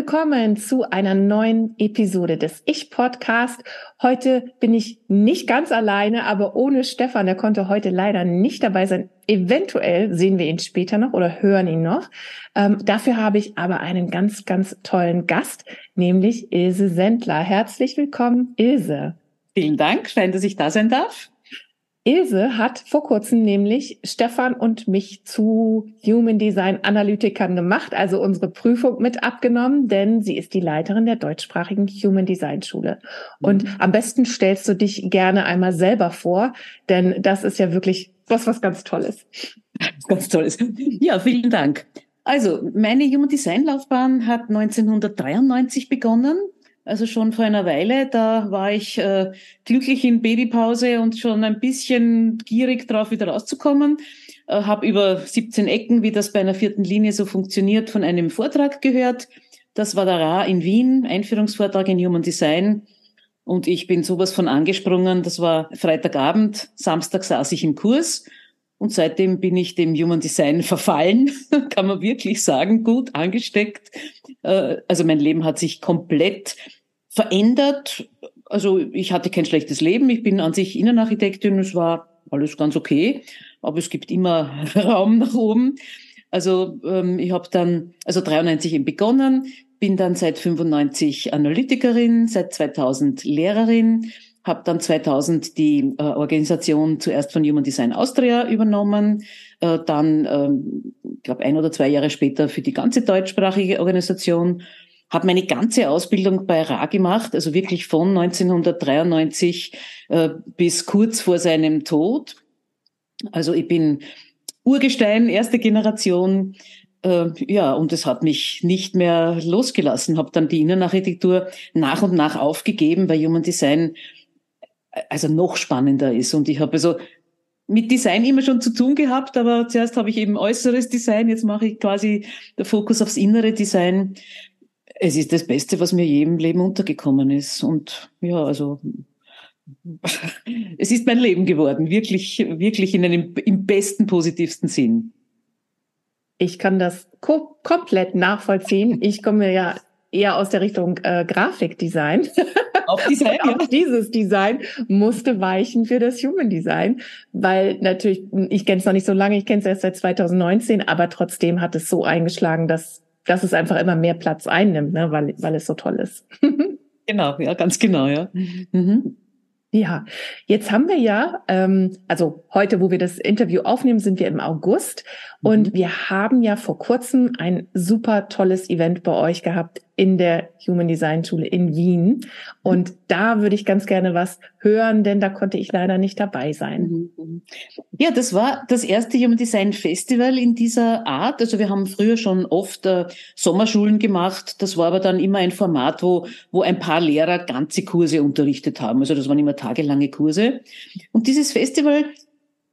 Willkommen zu einer neuen Episode des Ich-Podcast. Heute bin ich nicht ganz alleine, aber ohne Stefan. Der konnte heute leider nicht dabei sein. Eventuell sehen wir ihn später noch oder hören ihn noch. Ähm, dafür habe ich aber einen ganz, ganz tollen Gast, nämlich Ilse Sendler. Herzlich willkommen, Ilse. Vielen Dank. Schön, dass ich da sein darf. Ilse hat vor kurzem nämlich Stefan und mich zu Human Design Analytikern gemacht, also unsere Prüfung mit abgenommen, denn sie ist die Leiterin der deutschsprachigen Human Design Schule. Und mhm. am besten stellst du dich gerne einmal selber vor, denn das ist ja wirklich was, was ganz Tolles. Ganz Tolles. Ja, vielen Dank. Also, meine Human Design Laufbahn hat 1993 begonnen also schon vor einer Weile. Da war ich äh, glücklich in Babypause und schon ein bisschen gierig drauf, wieder rauszukommen. Äh, habe über 17 Ecken, wie das bei einer vierten Linie so funktioniert, von einem Vortrag gehört. Das war der RA in Wien, Einführungsvortrag in Human Design. Und ich bin sowas von angesprungen. Das war Freitagabend, Samstag saß ich im Kurs. Und seitdem bin ich dem Human Design verfallen, kann man wirklich sagen, gut angesteckt. Äh, also mein Leben hat sich komplett verändert. Also ich hatte kein schlechtes Leben. Ich bin an sich Innenarchitektin. Es war alles ganz okay. Aber es gibt immer Raum nach oben. Also ähm, ich habe dann, also 93 eben begonnen, bin dann seit 95 Analytikerin, seit 2000 Lehrerin, habe dann 2000 die äh, Organisation zuerst von Human Design Austria übernommen, äh, dann, ähm, glaube, ein oder zwei Jahre später für die ganze deutschsprachige Organisation habe meine ganze Ausbildung bei Ra gemacht, also wirklich von 1993 äh, bis kurz vor seinem Tod. Also ich bin Urgestein, erste Generation. Äh, ja, und es hat mich nicht mehr losgelassen. Habe dann die Innenarchitektur nach und nach aufgegeben, weil Human Design also noch spannender ist. Und ich habe also mit Design immer schon zu tun gehabt, aber zuerst habe ich eben äußeres Design, jetzt mache ich quasi der Fokus aufs innere Design es ist das Beste, was mir je im Leben untergekommen ist. Und ja, also es ist mein Leben geworden, wirklich, wirklich in einem im besten, positivsten Sinn. Ich kann das ko komplett nachvollziehen. Ich komme ja eher aus der Richtung äh, Grafikdesign. Auch Design, ja. Auch dieses Design musste weichen für das Human Design, weil natürlich, ich kenne es noch nicht so lange, ich kenne es erst seit 2019, aber trotzdem hat es so eingeschlagen, dass dass es einfach immer mehr Platz einnimmt, ne, weil, weil es so toll ist. genau, ja, ganz genau, ja. Mhm. Ja, jetzt haben wir ja, ähm, also heute, wo wir das Interview aufnehmen, sind wir im August und mhm. wir haben ja vor kurzem ein super tolles Event bei euch gehabt in der Human Design Schule in Wien. Und da würde ich ganz gerne was hören, denn da konnte ich leider nicht dabei sein. Ja, das war das erste Human Design Festival in dieser Art. Also wir haben früher schon oft äh, Sommerschulen gemacht. Das war aber dann immer ein Format, wo, wo ein paar Lehrer ganze Kurse unterrichtet haben. Also das waren immer tagelange Kurse. Und dieses Festival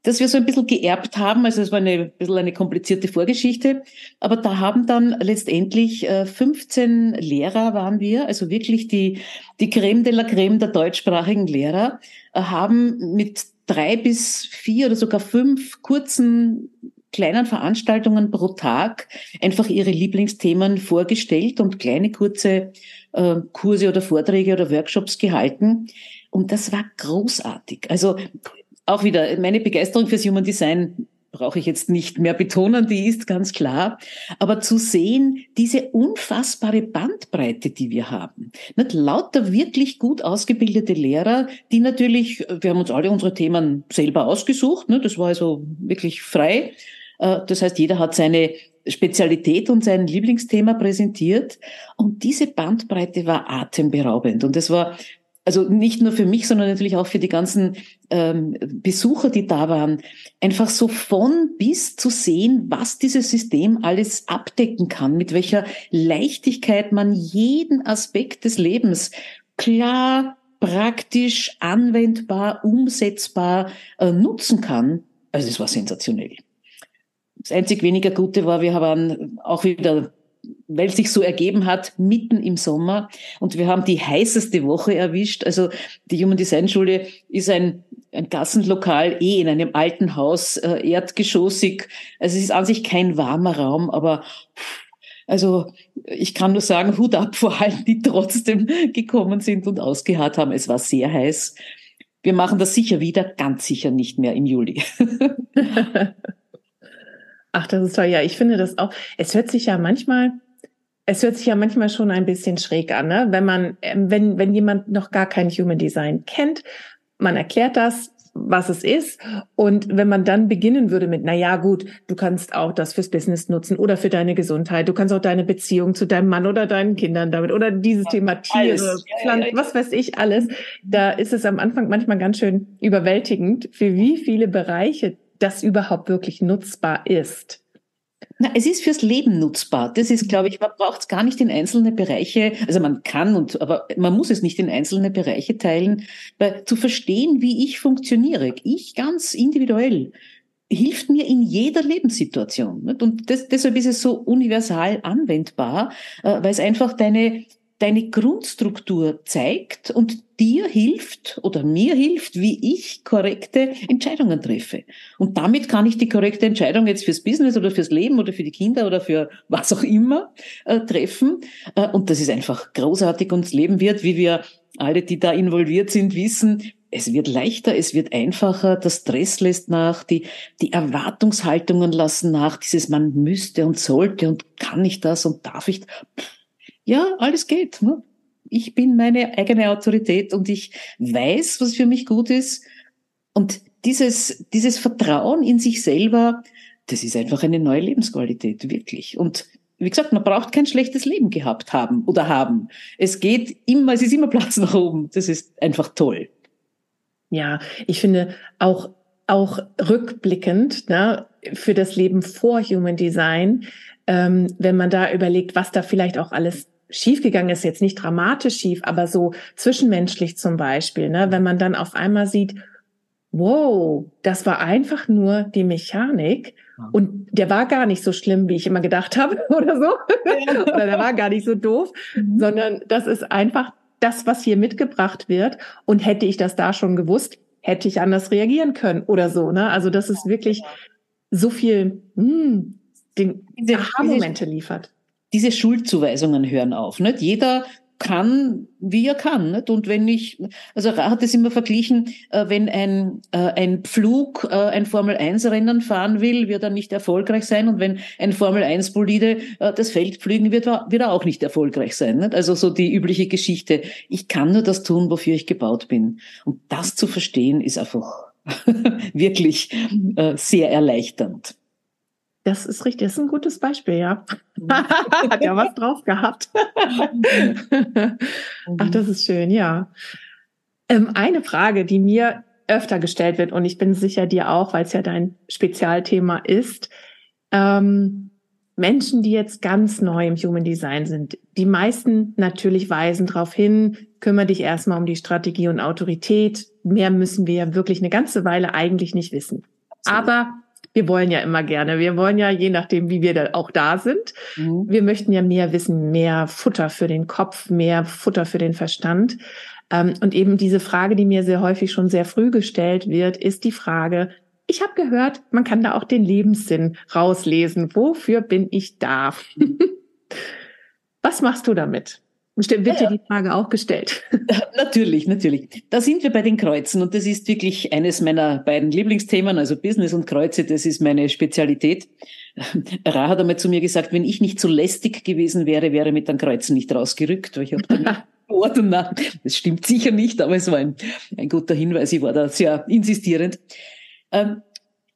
das wir so ein bisschen geerbt haben. Also es war eine ein bisschen eine komplizierte Vorgeschichte. Aber da haben dann letztendlich 15 äh, Lehrer waren wir, also wirklich die, die Creme de la Creme der deutschsprachigen Lehrer, äh, haben mit drei bis vier oder sogar fünf kurzen kleinen Veranstaltungen pro Tag einfach ihre Lieblingsthemen vorgestellt und kleine kurze äh, Kurse oder Vorträge oder Workshops gehalten. Und das war großartig. Also auch wieder meine Begeisterung fürs Human Design brauche ich jetzt nicht mehr betonen, die ist ganz klar. Aber zu sehen, diese unfassbare Bandbreite, die wir haben. Nicht lauter wirklich gut ausgebildete Lehrer, die natürlich, wir haben uns alle unsere Themen selber ausgesucht, ne, das war also wirklich frei. Äh, das heißt, jeder hat seine Spezialität und sein Lieblingsthema präsentiert. Und diese Bandbreite war atemberaubend. Und es war also nicht nur für mich, sondern natürlich auch für die ganzen ähm, Besucher, die da waren, einfach so von bis zu sehen, was dieses System alles abdecken kann, mit welcher Leichtigkeit man jeden Aspekt des Lebens klar, praktisch, anwendbar, umsetzbar äh, nutzen kann. Also es war sensationell. Das einzig weniger Gute war, wir haben auch wieder weil sich so ergeben hat, mitten im Sommer. Und wir haben die heißeste Woche erwischt. Also die Human Design Schule ist ein, ein Gassenlokal, eh in einem alten Haus, äh, erdgeschossig. Also es ist an sich kein warmer Raum, aber also ich kann nur sagen, Hut ab vor allen, die trotzdem gekommen sind und ausgeharrt haben. Es war sehr heiß. Wir machen das sicher wieder, ganz sicher nicht mehr im Juli. Ach, das ist toll. Ja, ich finde das auch. Es hört sich ja manchmal, es hört sich ja manchmal schon ein bisschen schräg an, ne? wenn man, ähm, wenn, wenn jemand noch gar kein Human Design kennt, man erklärt das, was es ist. Und wenn man dann beginnen würde mit, na ja, gut, du kannst auch das fürs Business nutzen oder für deine Gesundheit. Du kannst auch deine Beziehung zu deinem Mann oder deinen Kindern damit oder dieses ja, Thema Tiere, Pflanzen, was weiß ich alles. Da ist es am Anfang manchmal ganz schön überwältigend, für wie viele Bereiche das überhaupt wirklich nutzbar ist? Na, es ist fürs Leben nutzbar. Das ist, glaube ich, man braucht es gar nicht in einzelne Bereiche, also man kann und, aber man muss es nicht in einzelne Bereiche teilen, weil zu verstehen, wie ich funktioniere, ich ganz individuell, hilft mir in jeder Lebenssituation. Und das, deshalb ist es so universal anwendbar, äh, weil es einfach deine deine Grundstruktur zeigt und dir hilft oder mir hilft, wie ich korrekte Entscheidungen treffe. Und damit kann ich die korrekte Entscheidung jetzt fürs Business oder fürs Leben oder für die Kinder oder für was auch immer äh, treffen. Äh, und das ist einfach großartig und das Leben wird, wie wir alle, die da involviert sind, wissen, es wird leichter, es wird einfacher, der Stress lässt nach, die, die Erwartungshaltungen lassen nach, dieses man müsste und sollte und kann ich das und darf ich. Pff, ja, alles geht. Ne? Ich bin meine eigene Autorität und ich weiß, was für mich gut ist. Und dieses, dieses Vertrauen in sich selber, das ist einfach eine neue Lebensqualität, wirklich. Und wie gesagt, man braucht kein schlechtes Leben gehabt haben oder haben. Es geht immer, es ist immer Platz nach oben. Das ist einfach toll. Ja, ich finde auch, auch rückblickend, ne, für das Leben vor Human Design, ähm, wenn man da überlegt, was da vielleicht auch alles schiefgegangen ist, jetzt nicht dramatisch schief, aber so zwischenmenschlich zum Beispiel, ne, wenn man dann auf einmal sieht, wow, das war einfach nur die Mechanik und der war gar nicht so schlimm, wie ich immer gedacht habe oder so, oder der war gar nicht so doof, mhm. sondern das ist einfach das, was hier mitgebracht wird. Und hätte ich das da schon gewusst, hätte ich anders reagieren können oder so, ne? Also das ist wirklich so viel, mh, hm, den Aha-Momente liefert diese Schuldzuweisungen hören auf. Nicht? Jeder kann, wie er kann. Nicht? Und wenn ich, also Ra hat es immer verglichen, äh, wenn ein, äh, ein Pflug äh, ein Formel-1-Rennen fahren will, wird er nicht erfolgreich sein. Und wenn ein Formel-1-Bolide das Feld pflügen wird, wird er auch nicht erfolgreich sein. Nicht? Also so die übliche Geschichte. Ich kann nur das tun, wofür ich gebaut bin. Und das zu verstehen, ist einfach wirklich sehr erleichternd. Das ist richtig, das ist ein gutes Beispiel, ja. Hat ja was drauf gehabt. Ach, das ist schön, ja. Ähm, eine Frage, die mir öfter gestellt wird, und ich bin sicher dir auch, weil es ja dein Spezialthema ist. Ähm, Menschen, die jetzt ganz neu im Human Design sind, die meisten natürlich weisen darauf hin, kümmere dich erstmal um die Strategie und Autorität. Mehr müssen wir ja wirklich eine ganze Weile eigentlich nicht wissen. Aber wir wollen ja immer gerne. Wir wollen ja, je nachdem, wie wir da auch da sind, mhm. wir möchten ja mehr wissen, mehr Futter für den Kopf, mehr Futter für den Verstand. Ähm, und eben diese Frage, die mir sehr häufig schon sehr früh gestellt wird, ist die Frage, ich habe gehört, man kann da auch den Lebenssinn rauslesen. Wofür bin ich da? Was machst du damit? Bestimmt wird ja, dir die Frage auch gestellt. Natürlich, natürlich. Da sind wir bei den Kreuzen und das ist wirklich eines meiner beiden Lieblingsthemen, also Business und Kreuze, das ist meine Spezialität. Ra hat einmal zu mir gesagt, wenn ich nicht so lästig gewesen wäre, wäre mit den Kreuzen nicht rausgerückt, weil ich habe dann Wort und nach. Das stimmt sicher nicht, aber es war ein, ein guter Hinweis. Ich war da sehr insistierend. Ähm,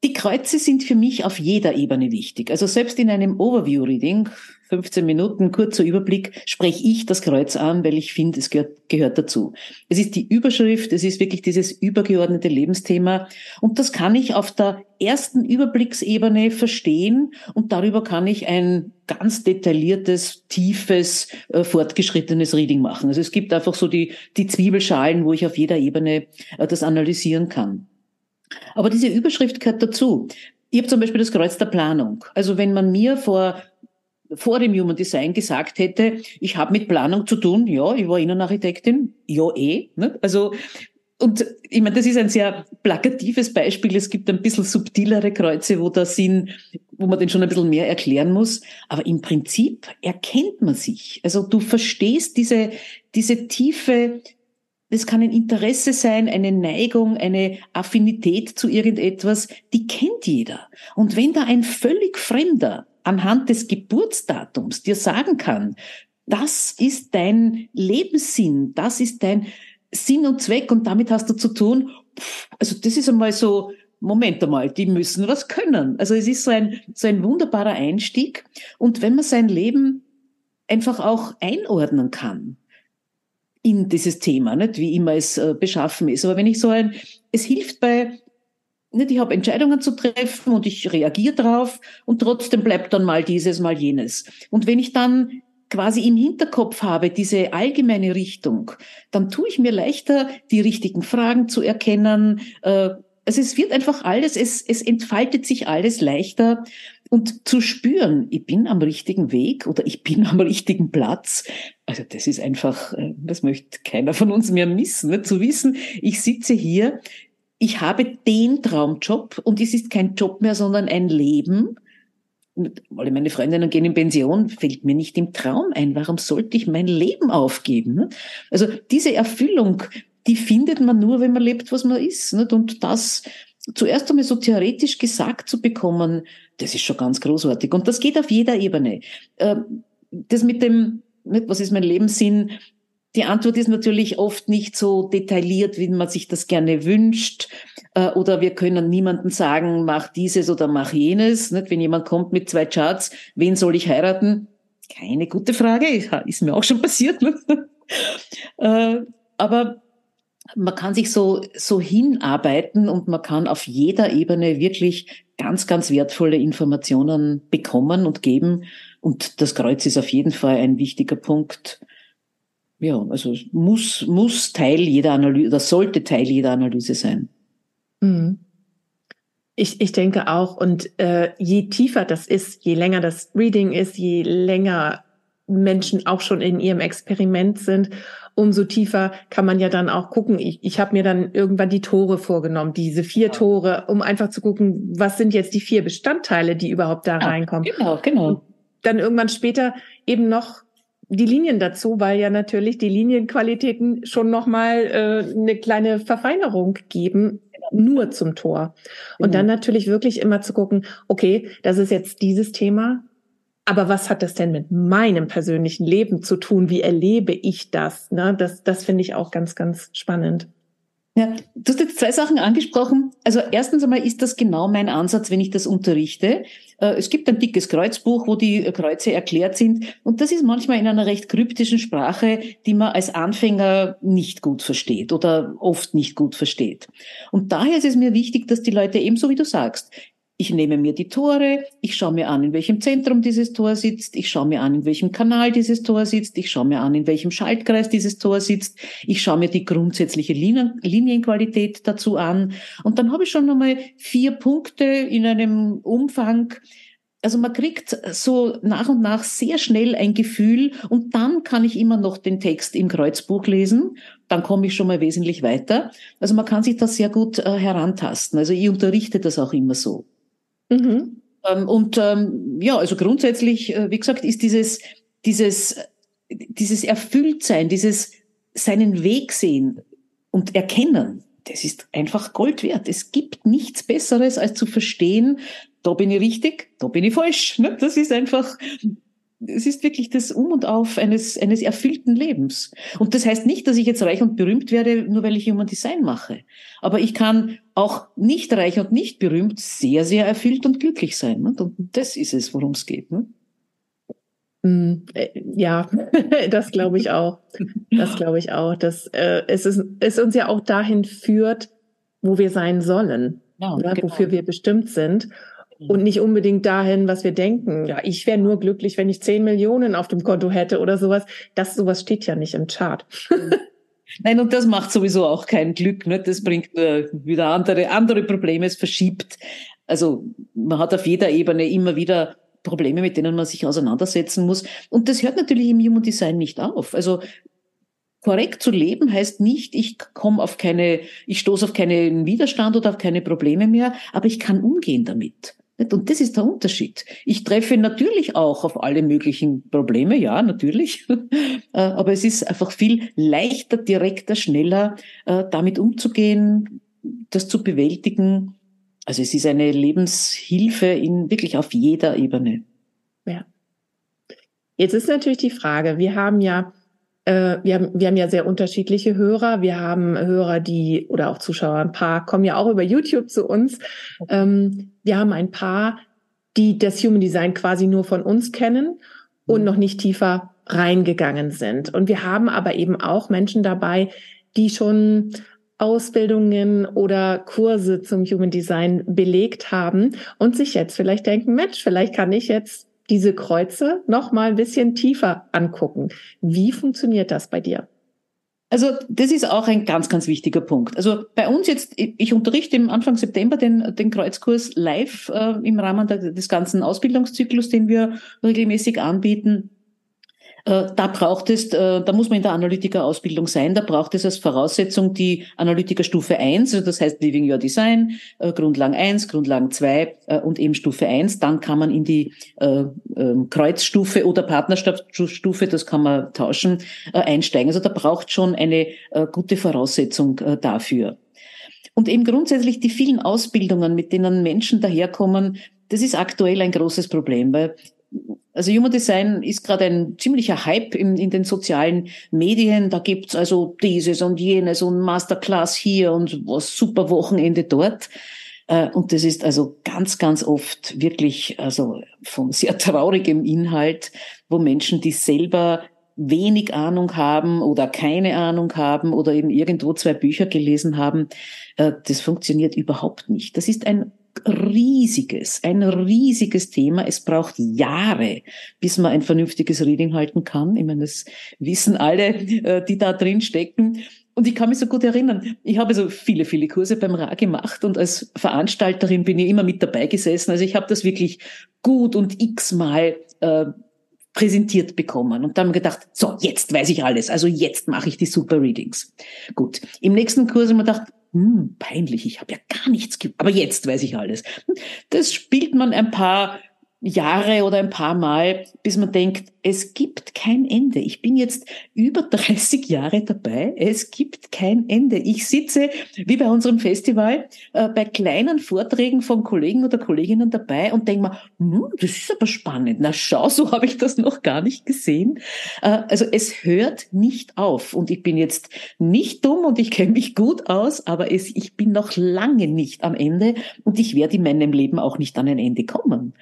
die Kreuze sind für mich auf jeder Ebene wichtig. Also selbst in einem Overview-Reading 15 Minuten, kurzer Überblick, spreche ich das Kreuz an, weil ich finde, es gehört, gehört dazu. Es ist die Überschrift, es ist wirklich dieses übergeordnete Lebensthema und das kann ich auf der ersten Überblicksebene verstehen und darüber kann ich ein ganz detailliertes, tiefes, äh, fortgeschrittenes Reading machen. Also es gibt einfach so die, die Zwiebelschalen, wo ich auf jeder Ebene äh, das analysieren kann. Aber diese Überschrift gehört dazu. Ich habe zum Beispiel das Kreuz der Planung. Also wenn man mir vor vor dem Human Design gesagt hätte, ich habe mit Planung zu tun, ja, ich war Innenarchitektin, ja eh. Ne? Also und ich meine, das ist ein sehr plakatives Beispiel. Es gibt ein bisschen subtilere Kreuze, wo da sind, wo man den schon ein bisschen mehr erklären muss. Aber im Prinzip erkennt man sich. Also du verstehst diese, diese tiefe, das kann ein Interesse sein, eine Neigung, eine Affinität zu irgendetwas, die kennt jeder. Und wenn da ein völlig Fremder anhand des Geburtsdatums dir sagen kann, das ist dein Lebenssinn, das ist dein Sinn und Zweck und damit hast du zu tun. Also das ist einmal so, Moment einmal, die müssen was können. Also es ist so ein, so ein wunderbarer Einstieg. Und wenn man sein Leben einfach auch einordnen kann in dieses Thema, nicht wie immer es äh, beschaffen ist. Aber wenn ich so ein, es hilft bei nicht, ich habe Entscheidungen zu treffen und ich reagiere drauf und trotzdem bleibt dann mal dieses, mal jenes. Und wenn ich dann quasi im Hinterkopf habe, diese allgemeine Richtung, dann tue ich mir leichter, die richtigen Fragen zu erkennen. Also es wird einfach alles, es, es entfaltet sich alles leichter und zu spüren, ich bin am richtigen Weg oder ich bin am richtigen Platz. Also das ist einfach, äh, das möchte keiner von uns mehr missen, ne? zu wissen, ich sitze hier, ich habe den Traumjob und es ist kein Job mehr, sondern ein Leben. Alle meine Freundinnen gehen in Pension, fällt mir nicht im Traum ein. Warum sollte ich mein Leben aufgeben? Also diese Erfüllung, die findet man nur, wenn man lebt, was man ist. Und das zuerst einmal so theoretisch gesagt zu bekommen, das ist schon ganz großartig. Und das geht auf jeder Ebene. Ähm, das mit dem, was ist mein Lebenssinn, die Antwort ist natürlich oft nicht so detailliert, wie man sich das gerne wünscht. Äh, oder wir können niemandem sagen, mach dieses oder mach jenes. Wenn jemand kommt mit zwei Charts, wen soll ich heiraten? Keine gute Frage, ist mir auch schon passiert. Äh, aber man kann sich so, so hinarbeiten und man kann auf jeder Ebene wirklich ganz, ganz wertvolle Informationen bekommen und geben. Und das Kreuz ist auf jeden Fall ein wichtiger Punkt ja, also muss, muss Teil jeder Analyse, das sollte Teil jeder Analyse sein. Mhm. Ich, ich denke auch, und äh, je tiefer das ist, je länger das Reading ist, je länger Menschen auch schon in ihrem Experiment sind, umso tiefer kann man ja dann auch gucken. Ich, ich habe mir dann irgendwann die Tore vorgenommen, diese vier ja. Tore, um einfach zu gucken, was sind jetzt die vier Bestandteile, die überhaupt da ja, reinkommen. Genau, genau. Und dann irgendwann später eben noch die Linien dazu, weil ja natürlich die Linienqualitäten schon nochmal äh, eine kleine Verfeinerung geben, nur zum Tor. Und mhm. dann natürlich wirklich immer zu gucken, okay, das ist jetzt dieses Thema, aber was hat das denn mit meinem persönlichen Leben zu tun? Wie erlebe ich das? Ne? Das, das finde ich auch ganz, ganz spannend. Ja, du hast jetzt zwei Sachen angesprochen. Also erstens einmal ist das genau mein Ansatz, wenn ich das unterrichte. Äh, es gibt ein dickes Kreuzbuch, wo die Kreuze erklärt sind. Und das ist manchmal in einer recht kryptischen Sprache, die man als Anfänger nicht gut versteht oder oft nicht gut versteht. Und daher ist es mir wichtig, dass die Leute ebenso wie du sagst, ich nehme mir die Tore, ich schaue mir an, in welchem Zentrum dieses Tor sitzt, ich schaue mir an, in welchem Kanal dieses Tor sitzt, ich schaue mir an, in welchem Schaltkreis dieses Tor sitzt, ich schaue mir die grundsätzliche Linien, Linienqualität dazu an und dann habe ich schon einmal vier Punkte in einem Umfang, also man kriegt so nach und nach sehr schnell ein Gefühl und dann kann ich immer noch den Text im Kreuzbuch lesen. Dann komme ich schon mal wesentlich weiter. Also man kann sich das sehr gut äh, herantasten. Also ich unterrichte das auch immer so. Mhm. Ähm, und ähm, ja, also grundsätzlich, äh, wie gesagt, ist dieses, dieses, dieses Erfülltsein, dieses seinen Weg sehen und erkennen, das ist einfach Gold wert. Es gibt nichts Besseres, als zu verstehen, da bin ich richtig, da bin ich falsch. Das ist einfach, es ist wirklich das Um und Auf eines, eines erfüllten Lebens. Und das heißt nicht, dass ich jetzt reich und berühmt werde, nur weil ich Human Design mache. Aber ich kann auch nicht reich und nicht berühmt sehr, sehr erfüllt und glücklich sein. Und das ist es, worum es geht. Mm, äh, ja, das glaube ich auch. Das glaube ich auch. Dass äh, es, ist, es uns ja auch dahin führt, wo wir sein sollen, ja, ne, genau. wofür wir bestimmt sind. Und nicht unbedingt dahin, was wir denken. Ja, ich wäre nur glücklich, wenn ich 10 Millionen auf dem Konto hätte oder sowas. Das sowas steht ja nicht im Chart. Nein, und das macht sowieso auch kein Glück. Ne? Das bringt äh, wieder andere, andere Probleme, es verschiebt. Also man hat auf jeder Ebene immer wieder Probleme, mit denen man sich auseinandersetzen muss. Und das hört natürlich im Human Design nicht auf. Also korrekt zu leben heißt nicht, ich komme auf keine, ich stoße auf keinen Widerstand oder auf keine Probleme mehr, aber ich kann umgehen damit. Und das ist der Unterschied. Ich treffe natürlich auch auf alle möglichen Probleme, ja, natürlich. Äh, aber es ist einfach viel leichter, direkter, schneller, äh, damit umzugehen, das zu bewältigen also es ist eine Lebenshilfe in wirklich auf jeder Ebene. Ja. Jetzt ist natürlich die Frage, wir haben ja äh, wir haben, wir haben ja sehr unterschiedliche Hörer. Wir haben Hörer, die oder auch Zuschauer, ein paar kommen ja auch über YouTube zu uns. Ähm, wir haben ein paar, die das Human Design quasi nur von uns kennen und mhm. noch nicht tiefer reingegangen sind. Und wir haben aber eben auch Menschen dabei, die schon Ausbildungen oder Kurse zum Human Design belegt haben und sich jetzt vielleicht denken, Mensch, vielleicht kann ich jetzt diese Kreuze noch mal ein bisschen tiefer angucken. Wie funktioniert das bei dir? Also das ist auch ein ganz, ganz wichtiger Punkt. Also bei uns jetzt, ich unterrichte im Anfang September den, den Kreuzkurs live äh, im Rahmen der, des ganzen Ausbildungszyklus, den wir regelmäßig anbieten. Äh, da braucht es, äh, da muss man in der Analytiker-Ausbildung sein, da braucht es als Voraussetzung die Analytiker-Stufe 1, also das heißt Living Your Design, äh, Grundlagen 1, Grundlagen 2 und eben Stufe 1. Dann kann man in die ähm, Kreuzstufe oder Partnerschaftsstufe, das kann man tauschen, einsteigen. Also da braucht schon eine gute Voraussetzung dafür. Und eben grundsätzlich die vielen Ausbildungen, mit denen Menschen daherkommen, das ist aktuell ein großes Problem, weil also Human Design ist gerade ein ziemlicher Hype in, in den sozialen Medien. Da gibt's also dieses und jenes und Masterclass hier und was super Wochenende dort. Äh, und das ist also ganz, ganz oft wirklich also von sehr traurigem Inhalt, wo Menschen, die selber wenig Ahnung haben oder keine Ahnung haben oder eben irgendwo zwei Bücher gelesen haben, äh, das funktioniert überhaupt nicht. Das ist ein riesiges, ein riesiges Thema. Es braucht Jahre, bis man ein vernünftiges Reading halten kann. Ich meine, das wissen alle, äh, die da drin stecken. Und ich kann mich so gut erinnern, ich habe so viele, viele Kurse beim RA gemacht und als Veranstalterin bin ich immer mit dabei gesessen. Also ich habe das wirklich gut und x-mal äh, präsentiert bekommen und dann gedacht, so, jetzt weiß ich alles, also jetzt mache ich die Super Readings. Gut, im nächsten Kurs habe ich mir gedacht, hm, peinlich, ich habe ja gar nichts, aber jetzt weiß ich alles. Das spielt man ein paar Jahre oder ein paar Mal, bis man denkt, es gibt kein Ende. Ich bin jetzt über 30 Jahre dabei. Es gibt kein Ende. Ich sitze, wie bei unserem Festival, äh, bei kleinen Vorträgen von Kollegen oder Kolleginnen dabei und denke mir, hm, das ist aber spannend. Na schau, so habe ich das noch gar nicht gesehen. Äh, also es hört nicht auf. Und ich bin jetzt nicht dumm und ich kenne mich gut aus, aber es, ich bin noch lange nicht am Ende und ich werde in meinem Leben auch nicht an ein Ende kommen.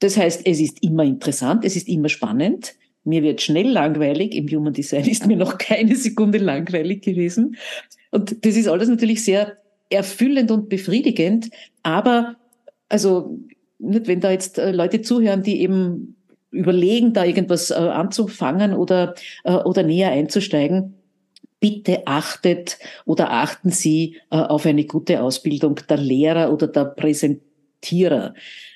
Das heißt, es ist immer interessant, es ist immer spannend. Mir wird schnell langweilig. Im Human Design ist mir noch keine Sekunde langweilig gewesen. Und das ist alles natürlich sehr erfüllend und befriedigend. Aber, also, nicht, wenn da jetzt äh, Leute zuhören, die eben überlegen, da irgendwas äh, anzufangen oder, äh, oder näher einzusteigen, bitte achtet oder achten Sie auf eine gute Ausbildung der Lehrer oder der Präsentierer.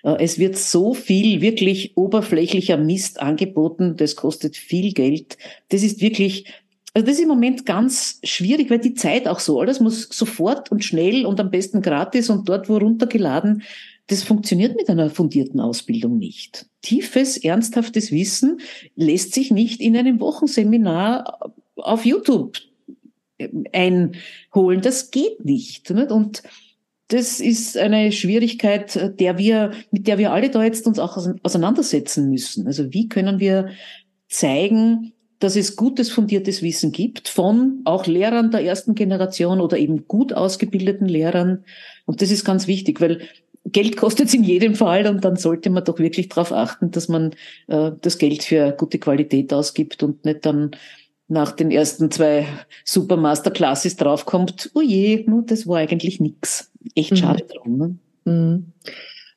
Äh, es wird so viel wirklich oberflächlicher Mist angeboten, das kostet viel Geld. Das ist wirklich, also das ist im Moment ganz schwierig, weil die Zeit auch so, alles muss sofort und schnell und am besten gratis und dort wo runtergeladen. Das funktioniert mit einer fundierten Ausbildung nicht. Tiefes, ernsthaftes Wissen lässt sich nicht in einem Wochenseminar auf YouTube einholen. Das geht nicht. Und das ist eine Schwierigkeit, der wir, mit der wir alle da jetzt uns auch auseinandersetzen müssen. Also wie können wir zeigen, dass es gutes fundiertes Wissen gibt von auch Lehrern der ersten Generation oder eben gut ausgebildeten Lehrern. Und das ist ganz wichtig, weil Geld kostet es in jedem Fall und dann sollte man doch wirklich darauf achten, dass man äh, das Geld für gute Qualität ausgibt und nicht dann nach den ersten zwei Super Masterclasses draufkommt, oh je, das war eigentlich nix. Echt mhm. schade mhm. drum. Ne? Mhm.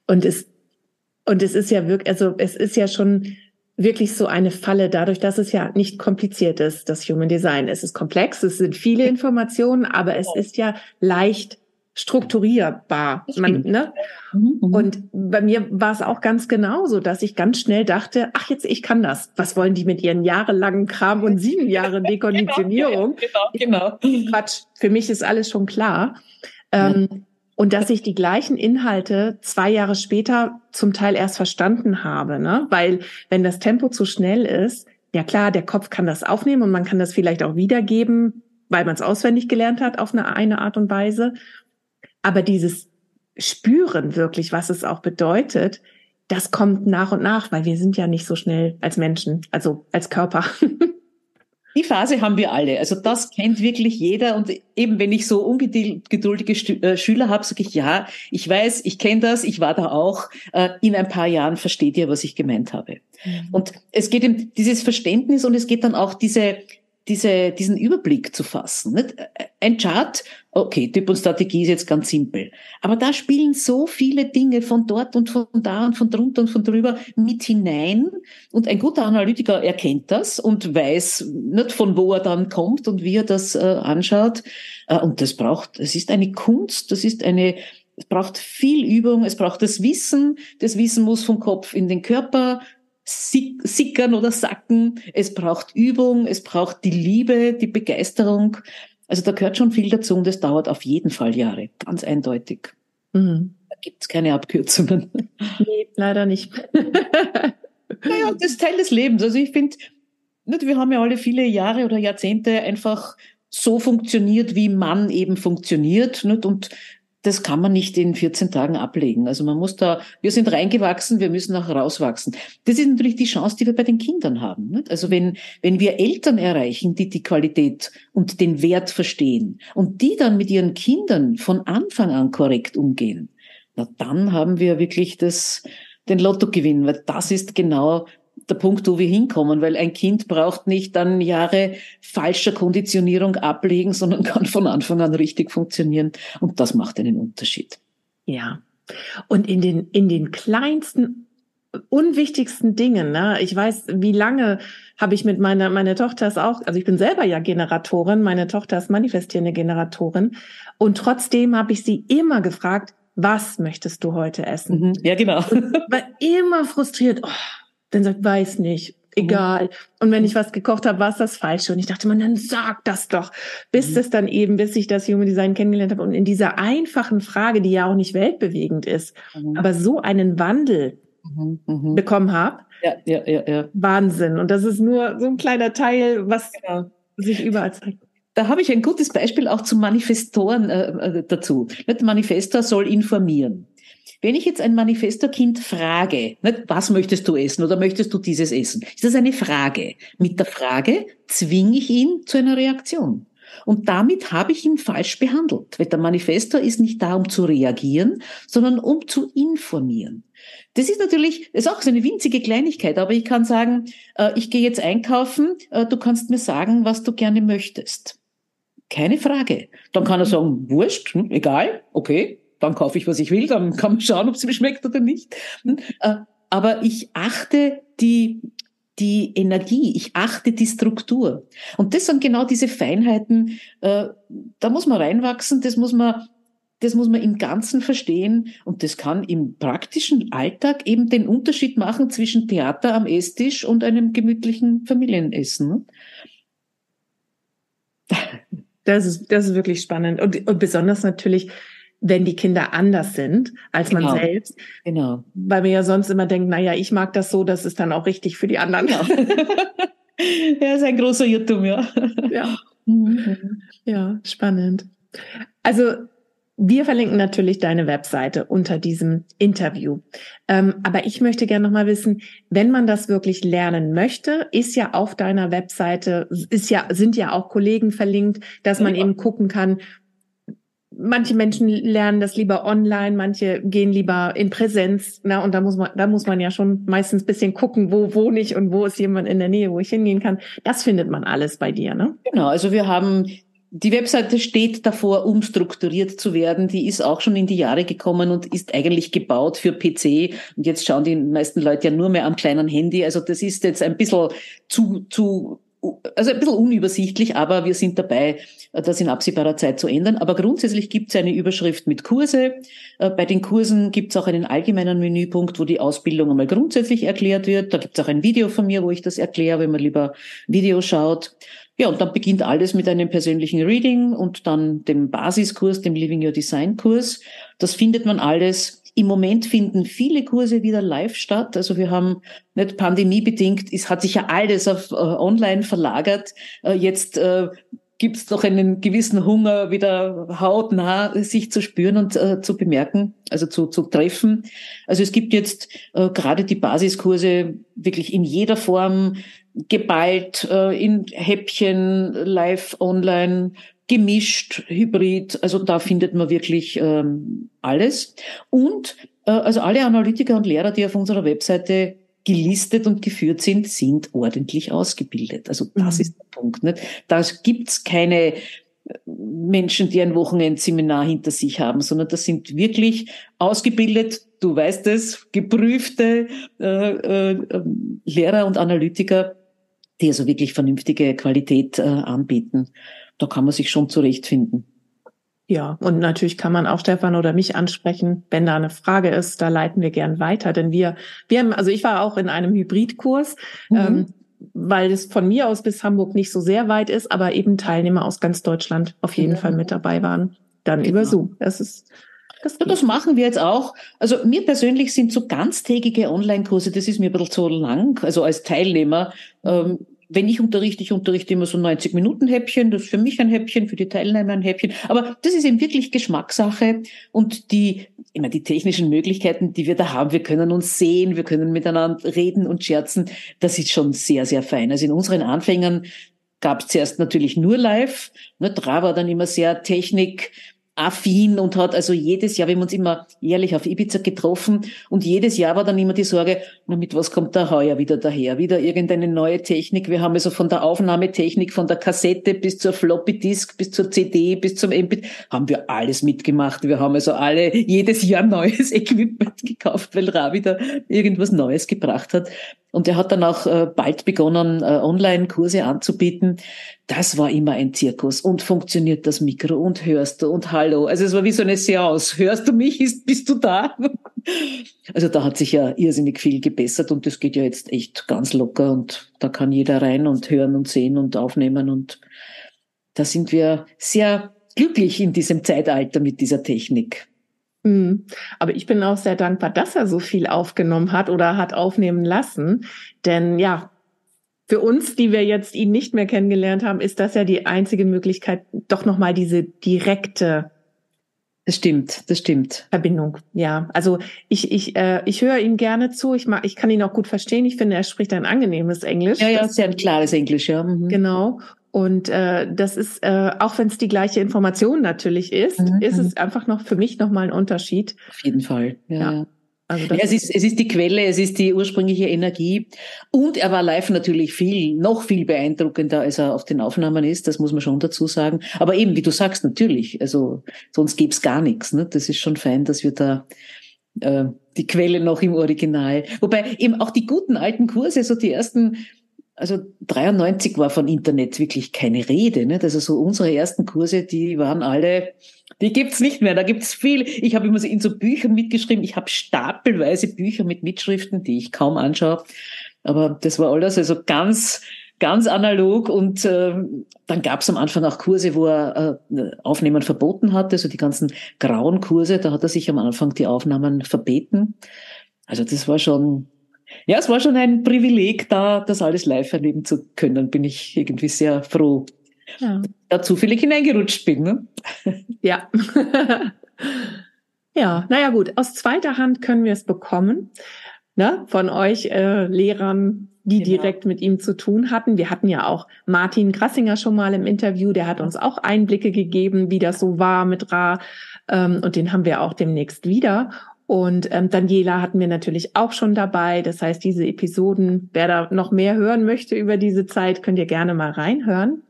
Und es, und es ist ja wirklich, also es ist ja schon wirklich so eine Falle, dadurch, dass es ja nicht kompliziert ist, das Human Design. Es ist komplex, es sind viele Informationen, aber es ist ja leicht strukturierbar. Man, ne? Mhm, mhm. Und bei mir war es auch ganz genauso, dass ich ganz schnell dachte, ach jetzt, ich kann das. Was wollen die mit ihren jahrelangen Kram und sieben Jahre genau, Dekonditionierung? genau, genau. Quatsch, für mich ist alles schon klar. Ähm, und dass ich die gleichen Inhalte zwei Jahre später zum Teil erst verstanden habe, ne? Weil wenn das Tempo zu schnell ist, ja klar, der Kopf kann das aufnehmen und man kann das vielleicht auch wiedergeben, weil man es auswendig gelernt hat auf eine, eine Art und Weise. Aber dieses Spüren wirklich, was es auch bedeutet, das kommt nach und nach, weil wir sind ja nicht so schnell als Menschen, also als Körper. Die Phase haben wir alle. Also das kennt wirklich jeder. Und eben wenn ich so ungeduldige äh, Schüler habe, sage ich, ja, ich weiß, ich kenne das, ich war da auch. Äh, in ein paar Jahren versteht ihr, was ich gemeint habe. Mhm. Und es geht um dieses Verständnis und es geht dann auch diese, diese, diesen Überblick zu fassen. Nicht? Ein Chart, okay, Typ und Strategie ist jetzt ganz simpel. Aber da spielen so viele Dinge von dort und von da und von drunter und von drüber mit hinein. Und ein guter Analytiker erkennt das und weiß nicht, von wo er dann kommt und wie er das äh, anschaut. Äh, und das braucht, es ist eine Kunst, das ist eine, es braucht viel Übung, es braucht das Wissen. Das Wissen muss vom Kopf in den Körper sickern oder sacken. Es braucht Übung, es braucht die Liebe, die Begeisterung. Also da gehört schon viel dazu und es dauert auf jeden Fall Jahre, ganz eindeutig. Mhm. Da gibt es keine Abkürzungen. Nee, leider nicht. naja, das ist Teil des Lebens. Also ich finde, wir haben ja alle viele Jahre oder Jahrzehnte einfach so funktioniert, wie man eben funktioniert. Nicht? Und das kann man nicht in 14 Tagen ablegen. Also man muss da, wir sind reingewachsen, wir müssen auch rauswachsen. Das ist natürlich die Chance, die wir bei den Kindern haben. Nicht? Also wenn, wenn wir Eltern erreichen, die die Qualität und den Wert verstehen und die dann mit ihren Kindern von Anfang an korrekt umgehen, na dann haben wir wirklich das, den Lottogewinn, weil das ist genau der Punkt, wo wir hinkommen, weil ein Kind braucht nicht dann Jahre falscher Konditionierung ablegen, sondern kann von Anfang an richtig funktionieren. Und das macht einen Unterschied. Ja. Und in den, in den kleinsten unwichtigsten Dingen. Ne? Ich weiß, wie lange habe ich mit meiner, meine Tochter ist auch, also ich bin selber ja Generatorin, meine Tochter ist manifestierende Generatorin. Und trotzdem habe ich sie immer gefragt, was möchtest du heute essen? Mhm. Ja, genau. Und war immer frustriert. Oh, dann sagt, weiß nicht, egal. Mhm. Und wenn ich was gekocht habe, war es das Falsche. Und ich dachte man, dann sag das doch. Bis mhm. es dann eben, bis ich das Human Design kennengelernt habe und in dieser einfachen Frage, die ja auch nicht weltbewegend ist, mhm. aber so einen Wandel mhm. mhm. bekommen habe. Ja, ja, ja, ja. Wahnsinn. Und das ist nur so ein kleiner Teil, was genau. sich überall zeigt. Da habe ich ein gutes Beispiel auch zum Manifestoren äh, äh dazu. Der Manifestor soll informieren. Wenn ich jetzt ein Manifestorkind frage, nicht, was möchtest du essen oder möchtest du dieses essen, ist das eine Frage. Mit der Frage zwinge ich ihn zu einer Reaktion. Und damit habe ich ihn falsch behandelt. Weil der Manifestor ist nicht da, um zu reagieren, sondern um zu informieren. Das ist natürlich, ist auch so eine winzige Kleinigkeit, aber ich kann sagen, äh, ich gehe jetzt einkaufen, äh, du kannst mir sagen, was du gerne möchtest. Keine Frage. Dann kann er sagen, wurscht, hm, egal, okay, dann kaufe ich, was ich will, dann kann man schauen, ob es mir schmeckt oder nicht. Hm? Äh, aber ich achte die, die Energie, ich achte die Struktur. Und das sind genau diese Feinheiten, äh, da muss man reinwachsen, das muss man, das muss man im Ganzen verstehen und das kann im praktischen Alltag eben den Unterschied machen zwischen Theater am Esstisch und einem gemütlichen Familienessen. Das ist, das ist wirklich spannend und, und besonders natürlich, wenn die Kinder anders sind als genau. man selbst. Genau. Weil wir ja sonst immer denken, naja, ich mag das so, das ist dann auch richtig für die anderen. Genau. ja, ist ein großer Irrtum, ja. Ja. Mhm. Ja, spannend. Also wir verlinken natürlich deine Webseite unter diesem Interview. Ähm, aber ich möchte gerne noch mal wissen, wenn man das wirklich lernen möchte, ist ja auf deiner Webseite, ist ja, sind ja auch Kollegen verlinkt, dass man ja. eben gucken kann, manche Menschen lernen das lieber online, manche gehen lieber in Präsenz. Na, und da muss man, da muss man ja schon meistens bisschen gucken, wo wohne ich und wo ist jemand in der Nähe, wo ich hingehen kann. Das findet man alles bei dir, ne? Genau. Also wir haben die Webseite steht davor, umstrukturiert zu werden. Die ist auch schon in die Jahre gekommen und ist eigentlich gebaut für PC. Und jetzt schauen die meisten Leute ja nur mehr am kleinen Handy. Also das ist jetzt ein bisschen zu, zu also ein bisschen unübersichtlich, aber wir sind dabei, das in absehbarer Zeit zu ändern. Aber grundsätzlich gibt es eine Überschrift mit Kurse. Äh, bei den Kursen gibt es auch einen allgemeinen Menüpunkt, wo die Ausbildung einmal grundsätzlich erklärt wird. Da gibt es auch ein Video von mir, wo ich das erkläre, wenn man lieber Video schaut. Ja, und dann beginnt alles mit einem persönlichen Reading und dann dem Basiskurs, dem Living Your Design Kurs. Das findet man alles im Moment finden viele Kurse wieder live statt. Also wir haben nicht pandemiebedingt, es hat sich ja alles auf äh, online verlagert. Äh, jetzt äh, gibt es doch einen gewissen Hunger, wieder hautnah sich zu spüren und äh, zu bemerken, also zu, zu treffen. Also es gibt jetzt äh, gerade die Basiskurse wirklich in jeder Form geballt, äh, in Häppchen, live, online, gemischt, hybrid. Also da findet man wirklich ähm, alles. Und äh, also alle Analytiker und Lehrer, die auf unserer Webseite gelistet und geführt sind, sind ordentlich ausgebildet. Also das mhm. ist der Punkt. Nicht? Da gibt's keine äh, Menschen, die ein Wochenendseminar hinter sich haben, sondern das sind wirklich ausgebildet, du weißt es, geprüfte äh, äh, Lehrer und Analytiker, die also wirklich vernünftige Qualität äh, anbieten da kann man sich schon zurechtfinden. Ja, und natürlich kann man auch Stefan oder mich ansprechen, wenn da eine Frage ist, da leiten wir gern weiter, denn wir, wir haben, also ich war auch in einem Hybridkurs, mhm. ähm, weil es von mir aus bis Hamburg nicht so sehr weit ist, aber eben Teilnehmer aus ganz Deutschland auf jeden ja. Fall mit dabei waren. Dann genau. über Zoom. Das ist das, das machen wir jetzt auch. Also mir persönlich sind so ganztägige Online-Kurse, das ist mir ein bisschen zu lang, also als Teilnehmer. Ähm, wenn ich unterrichte, ich unterrichte immer so 90 Minuten Häppchen, das ist für mich ein Häppchen, für die Teilnehmer ein Häppchen. Aber das ist eben wirklich Geschmackssache und die, immer die technischen Möglichkeiten, die wir da haben. Wir können uns sehen, wir können miteinander reden und scherzen. Das ist schon sehr, sehr fein. Also in unseren Anfängern gab es zuerst natürlich nur live. Ne, war dann immer sehr Technik, affin und hat also jedes Jahr, wir haben uns immer jährlich auf Ibiza getroffen und jedes Jahr war dann immer die Sorge, na mit was kommt da heuer wieder daher? Wieder irgendeine neue Technik. Wir haben also von der Aufnahmetechnik, von der Kassette bis zur Floppy Disk, bis zur CD, bis zum MP, haben wir alles mitgemacht. Wir haben also alle jedes Jahr neues Equipment gekauft, weil Ra wieder irgendwas Neues gebracht hat. Und er hat dann auch äh, bald begonnen, äh, Online-Kurse anzubieten. Das war immer ein Zirkus. Und funktioniert das Mikro und hörst du und hallo. Also es war wie so eine Seance. Hörst du mich? Ist, bist du da? Also da hat sich ja irrsinnig viel gebessert und das geht ja jetzt echt ganz locker und da kann jeder rein und hören und sehen und aufnehmen und da sind wir sehr glücklich in diesem Zeitalter mit dieser Technik. Mhm. Aber ich bin auch sehr dankbar, dass er so viel aufgenommen hat oder hat aufnehmen lassen. Denn ja, für uns, die wir jetzt ihn nicht mehr kennengelernt haben, ist das ja die einzige Möglichkeit, doch nochmal diese direkte das stimmt, das stimmt. Verbindung, ja. Also ich, ich, äh, ich höre ihm gerne zu. Ich mag, ich kann ihn auch gut verstehen. Ich finde, er spricht ein angenehmes Englisch. Ja, ja, sehr ein klares Englisch, ja. Mhm. Genau. Und äh, das ist, äh, auch wenn es die gleiche Information natürlich ist, mhm. ist es einfach noch für mich nochmal ein Unterschied. Auf jeden Fall. Ja. ja. Also ja, es, ist, es ist die Quelle, es ist die ursprüngliche Energie. Und er war live natürlich viel, noch viel beeindruckender, als er auf den Aufnahmen ist, das muss man schon dazu sagen. Aber eben, wie du sagst, natürlich, also sonst gäbe es gar nichts. Ne? Das ist schon fein, dass wir da äh, die Quelle noch im Original. Wobei eben auch die guten alten Kurse, so die ersten also 93 war von Internet wirklich keine Rede. Nicht? Also so unsere ersten Kurse, die waren alle, die gibt's nicht mehr. Da gibt's viel. Ich habe immer so in so Büchern mitgeschrieben. Ich habe stapelweise Bücher mit Mitschriften, die ich kaum anschaue. Aber das war alles also ganz, ganz analog. Und äh, dann gab's am Anfang auch Kurse, wo er äh, Aufnehmen verboten hatte, also die ganzen grauen Kurse. Da hat er sich am Anfang die Aufnahmen verbeten. Also das war schon ja, es war schon ein Privileg, da das alles live erleben zu können. Bin ich irgendwie sehr froh, ja. da zufällig hineingerutscht bin. Ne? Ja. ja, naja gut, aus zweiter Hand können wir es bekommen. Ne? Von euch äh, Lehrern, die genau. direkt mit ihm zu tun hatten. Wir hatten ja auch Martin Grassinger schon mal im Interview, der hat uns auch Einblicke gegeben, wie das so war mit Ra. Ähm, und den haben wir auch demnächst wieder. Und ähm, Daniela hatten wir natürlich auch schon dabei. Das heißt, diese Episoden, wer da noch mehr hören möchte über diese Zeit, könnt ihr gerne mal reinhören.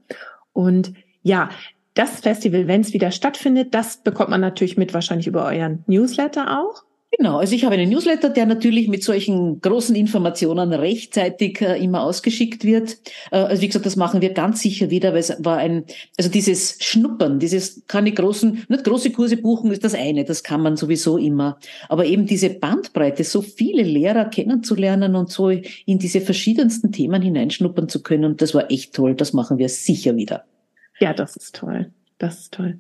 Und ja, das Festival, wenn es wieder stattfindet, das bekommt man natürlich mit wahrscheinlich über euren Newsletter auch. Genau, also ich habe einen Newsletter, der natürlich mit solchen großen Informationen rechtzeitig äh, immer ausgeschickt wird. Äh, also wie gesagt, das machen wir ganz sicher wieder, weil es war ein, also dieses Schnuppern, dieses keine großen, nicht große Kurse buchen ist das eine, das kann man sowieso immer. Aber eben diese Bandbreite, so viele Lehrer kennenzulernen und so in diese verschiedensten Themen hineinschnuppern zu können, das war echt toll. Das machen wir sicher wieder. Ja, das ist toll. Das ist toll.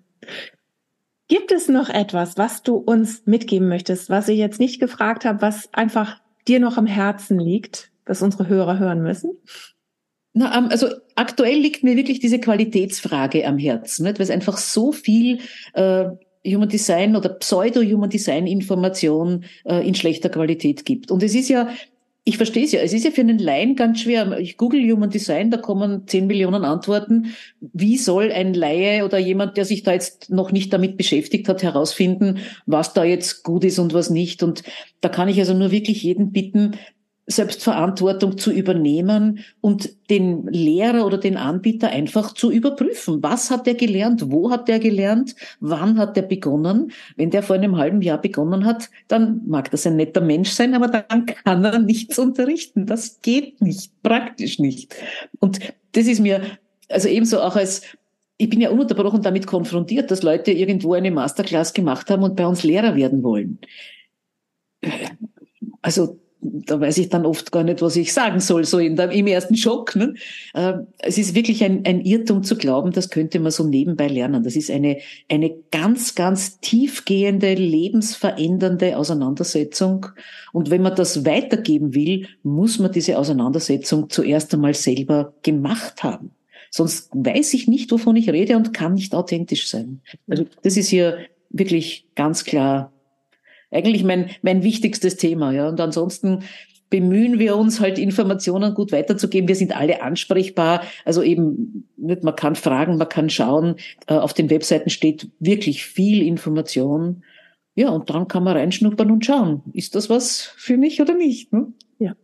Gibt es noch etwas, was du uns mitgeben möchtest, was ich jetzt nicht gefragt habe, was einfach dir noch am Herzen liegt, was unsere Hörer hören müssen? Na, ähm, also aktuell liegt mir wirklich diese Qualitätsfrage am Herzen, nicht? weil es einfach so viel äh, Human Design oder Pseudo-Human Design Information äh, in schlechter Qualität gibt. Und es ist ja ich verstehe es ja. Es ist ja für einen Laien ganz schwer. Ich google Human Design, da kommen zehn Millionen Antworten. Wie soll ein Laie oder jemand, der sich da jetzt noch nicht damit beschäftigt hat, herausfinden, was da jetzt gut ist und was nicht? Und da kann ich also nur wirklich jeden bitten, Selbstverantwortung zu übernehmen und den Lehrer oder den Anbieter einfach zu überprüfen. Was hat der gelernt? Wo hat der gelernt? Wann hat der begonnen? Wenn der vor einem halben Jahr begonnen hat, dann mag das ein netter Mensch sein, aber dann kann er nichts unterrichten. Das geht nicht, praktisch nicht. Und das ist mir, also ebenso auch als ich bin ja ununterbrochen damit konfrontiert, dass Leute irgendwo eine Masterclass gemacht haben und bei uns Lehrer werden wollen. Also da weiß ich dann oft gar nicht, was ich sagen soll, so in der, im ersten Schock. Ne? Äh, es ist wirklich ein, ein Irrtum zu glauben, das könnte man so nebenbei lernen. Das ist eine, eine ganz, ganz tiefgehende, lebensverändernde Auseinandersetzung. Und wenn man das weitergeben will, muss man diese Auseinandersetzung zuerst einmal selber gemacht haben. Sonst weiß ich nicht, wovon ich rede und kann nicht authentisch sein. Also das ist hier wirklich ganz klar eigentlich mein, mein wichtigstes Thema. Ja. Und ansonsten bemühen wir uns halt Informationen gut weiterzugeben. Wir sind alle ansprechbar. Also eben, man kann fragen, man kann schauen. Äh, auf den Webseiten steht wirklich viel Information. Ja, und dann kann man reinschnuppern und schauen, ist das was für mich oder nicht? Ne? Ja.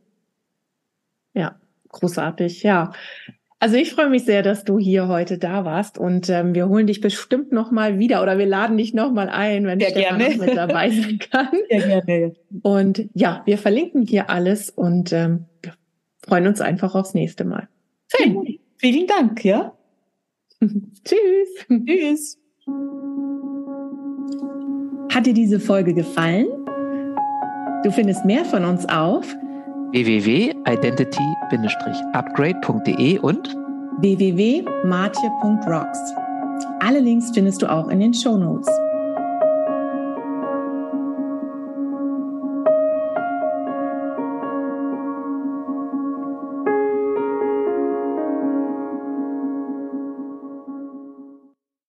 Ja, großartig. Ja. Also ich freue mich sehr, dass du hier heute da warst und ähm, wir holen dich bestimmt noch mal wieder oder wir laden dich noch mal ein, wenn sehr Stefan gerne. mit dabei sein kann. Sehr gerne. Und ja, wir verlinken hier alles und ähm, freuen uns einfach aufs nächste Mal. Vielen, vielen Dank, ja. Tschüss. Tschüss. Hat dir diese Folge gefallen? Du findest mehr von uns auf www.identity-upgrade.de und www.martje.rocks. Alle Links findest du auch in den Show Notes.